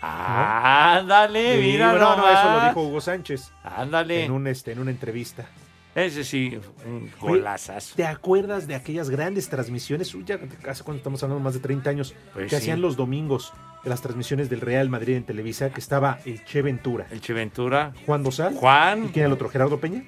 Ándale, Sí, mira. no, no, eso lo dijo Hugo Sánchez. Ándale. En, un, este, en una entrevista. Ese sí, un golazazo. ¿Te acuerdas de aquellas grandes transmisiones? Uy, Ya, ¿Hace cuánto estamos hablando? Más de 30 años. Pues que sí. hacían los domingos de las transmisiones del Real Madrid en Televisa, que estaba el Che Ventura. El Che Ventura. Juan Dosal. Juan. ¿Y quién era el otro? ¿Gerardo Peña?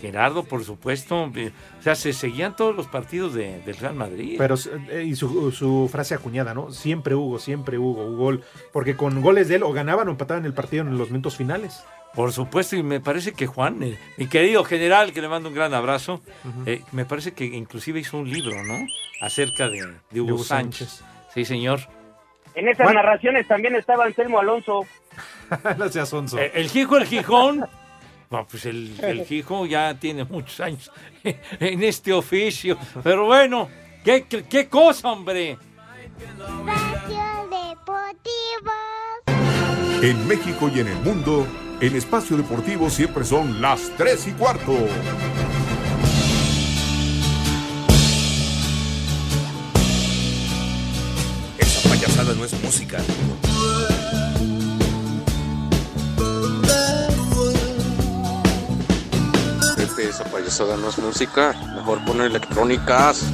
Gerardo, por supuesto. O sea, se seguían todos los partidos de, del Real Madrid. Pero, eh, y su, su frase acuñada, ¿no? Siempre Hugo, siempre Hugo, Hugo. gol. Porque con goles de él o ganaban o empataban el partido en los minutos finales. Por supuesto, y me parece que Juan, eh, mi querido general, que le mando un gran abrazo, eh, me parece que inclusive hizo un libro, ¿no? Acerca de, de Hugo, Hugo Sánchez. Sí, señor. En esas Juan. narraciones también estaba Anselmo Alonso. sonso. Eh, el Gijo, el Gijón. No, pues el, el Gijo ya tiene muchos años en este oficio. Pero bueno, ¿qué, qué, qué cosa, hombre? En México y en el mundo, el espacio deportivo siempre son las 3 y cuarto. Esa payasada no es música. Pepe, esa payasada no es música. Mejor poner electrónicas.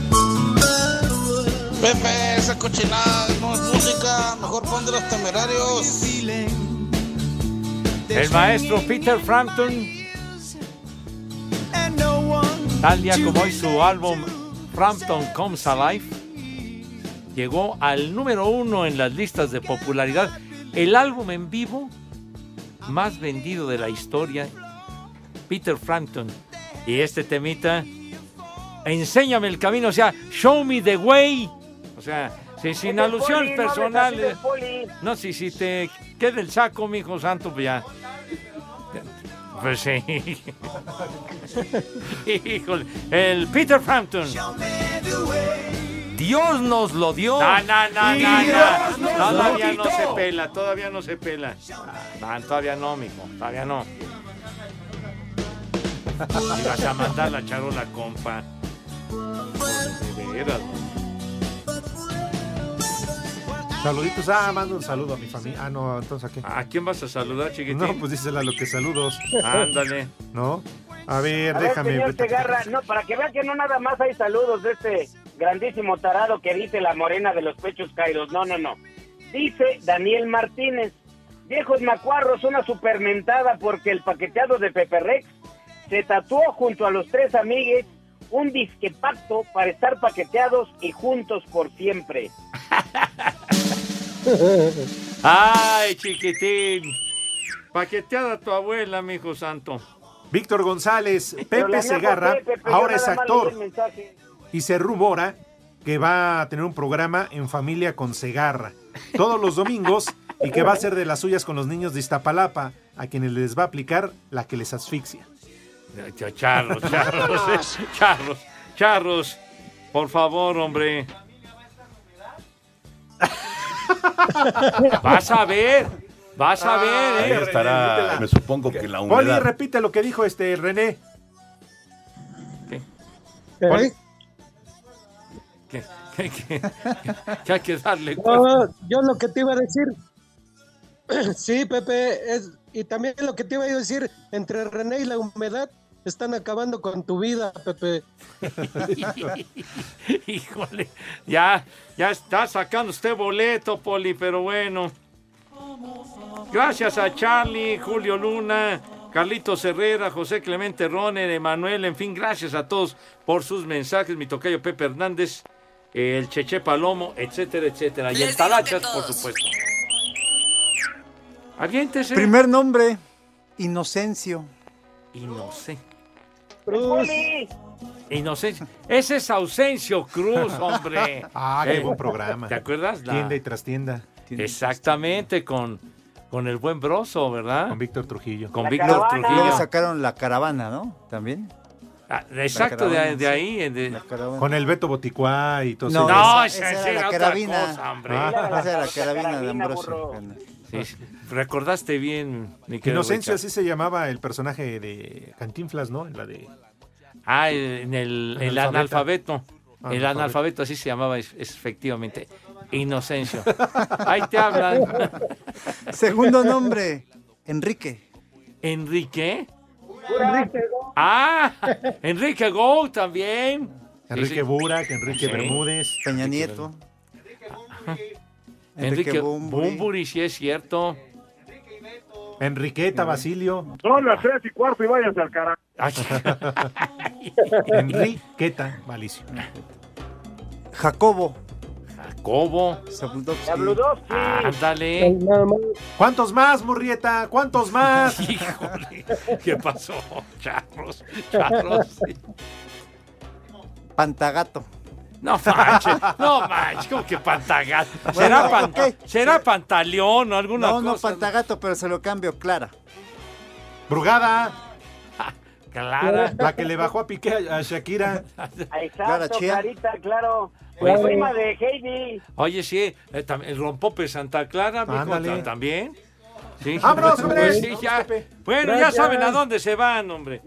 Pepe, esa cochinada no es música, mejor pon de los temerarios. El maestro Peter Frampton Tal día como hoy su álbum Frampton Comes Alive llegó al número uno en las listas de popularidad. El álbum en vivo más vendido de la historia, Peter Frampton. Y este temita, enséñame el camino, o sea, show me the way. O sea, sin, alusiones Poli, no personales. Poli. No, si, si te queda el saco, mi hijo santo, pues ya. Pues sí. Híjole. El Peter Frampton. Dios nos lo dio. No, no, no, no, no. Todavía no se pela, todavía no se pela. No, todavía no, mijo, todavía no. Ibas a mandar la charola, compa. De veras. Saluditos. Ah, mando un saludo a mi familia. Ah, no, entonces a qué. ¿A quién vas a saludar, chiquitín? No, pues dísela lo que saludos. Ándale. ¿No? A ver, A ver, déjame. señor Segarra, no, para que vean que no nada más hay saludos de este grandísimo tarado que dice la morena de los pechos caídos. No, no, no. Dice Daniel Martínez, viejos macuarros, una supermentada porque el paqueteado de Pepe Rex se tatuó junto a los tres amigues un disque pacto para estar paqueteados y juntos por siempre. Ay, chiquitín. Paqueteada tu abuela, mi hijo santo. Víctor González, Pepe Segarra, Pepe, ahora es actor. Y se rumora que va a tener un programa en familia con Segarra todos los domingos y que va a ser de las suyas con los niños de Iztapalapa, a quienes les va a aplicar la que les asfixia. Charros, charros, eh, charros, charros. Por favor, hombre. Vas a ver, vas a ver, Ahí ¿eh? estará, me supongo que la Poli, humedad. repite lo que dijo este René. Que, que- que- que hay que darle No, yo lo que te iba a decir, sí, Pepe, es, y también lo que te iba a decir, entre René y la humedad, están acabando con tu vida, Pepe. Híjole, ya, ya está sacando usted boleto, Poli, pero bueno. Gracias a Charlie, Julio Luna, Carlitos Herrera, José Clemente Roner, Emanuel, en fin, gracias a todos por sus mensajes, mi tocayo Pepe Hernández, el Cheche Palomo, etcétera, etcétera. Y el Talachas, por supuesto. Aviéntese. Primer nombre, Inocencio. Inocente. Cruz. Inocencia. Ese es Ausencio Cruz, hombre. Ah, qué Eh, buen programa. ¿Te acuerdas? La- Tienda y trastienda. Exactamente, con, con el buen Broso, ¿verdad? Con Víctor Trujillo. Con Víctor Trujillo. Luego sacaron la caravana, ¿no? También. Ah, exacto, de, caravana, de ahí. eh, de- Con el Beto Boticuá y todo No, eso. No, esa, esa- esa esa era era la carabina. cosa, hombre. Ah. Esa era la carabina de Ambrosio. Sí, recordaste bien, mi querido Inocencio, Richard. así se llamaba el personaje de Cantinflas, ¿no? En la de. Ah, en el, el analfabeto. El Analfabeto. así se llamaba es- es- efectivamente. Inocencio. Ahí te hablan. Segundo nombre, Enrique. ¿Enrique? Ah, Enrique Go también. Enrique. Burak, Enrique Sí. Bermúdez. Peña Nieto. Enrique Enrique Bumburi. Bumburi, sí es cierto. Enriqueta Basilio. Son las tres y cuarto y váyanse al carajo. Enriqueta Valicio. Jacobo. Jacobo. Sabludowski. Ándale. ¿Cuántos más, Murrieta? ¿Cuántos más? Híjole, ¿qué pasó? Charros, charros. Pantagato. No manches, no manches, como que pantagato. ¿Será, Bueno, pan- ok. ¿será pantaleón o alguna No, no, cosa? Pantagato, pero se lo cambio, Clara. Brugada. Clara. La que le bajó a Piqué a Shakira. Clara Exacto, Chía. Clarita, claro. Oye, La prima de Heidi. Oye, sí, eh, tam- el rompope Santa Clara, mijo, también. Sí. ¡Vámonos, hombre! Pues sí, ya. Bueno, ya saben a dónde se van, hombre.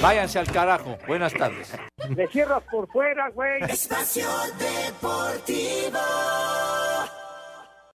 Váyanse al carajo. Buenas tardes. Le cierras por fuera, güey. Espacio Deportivo.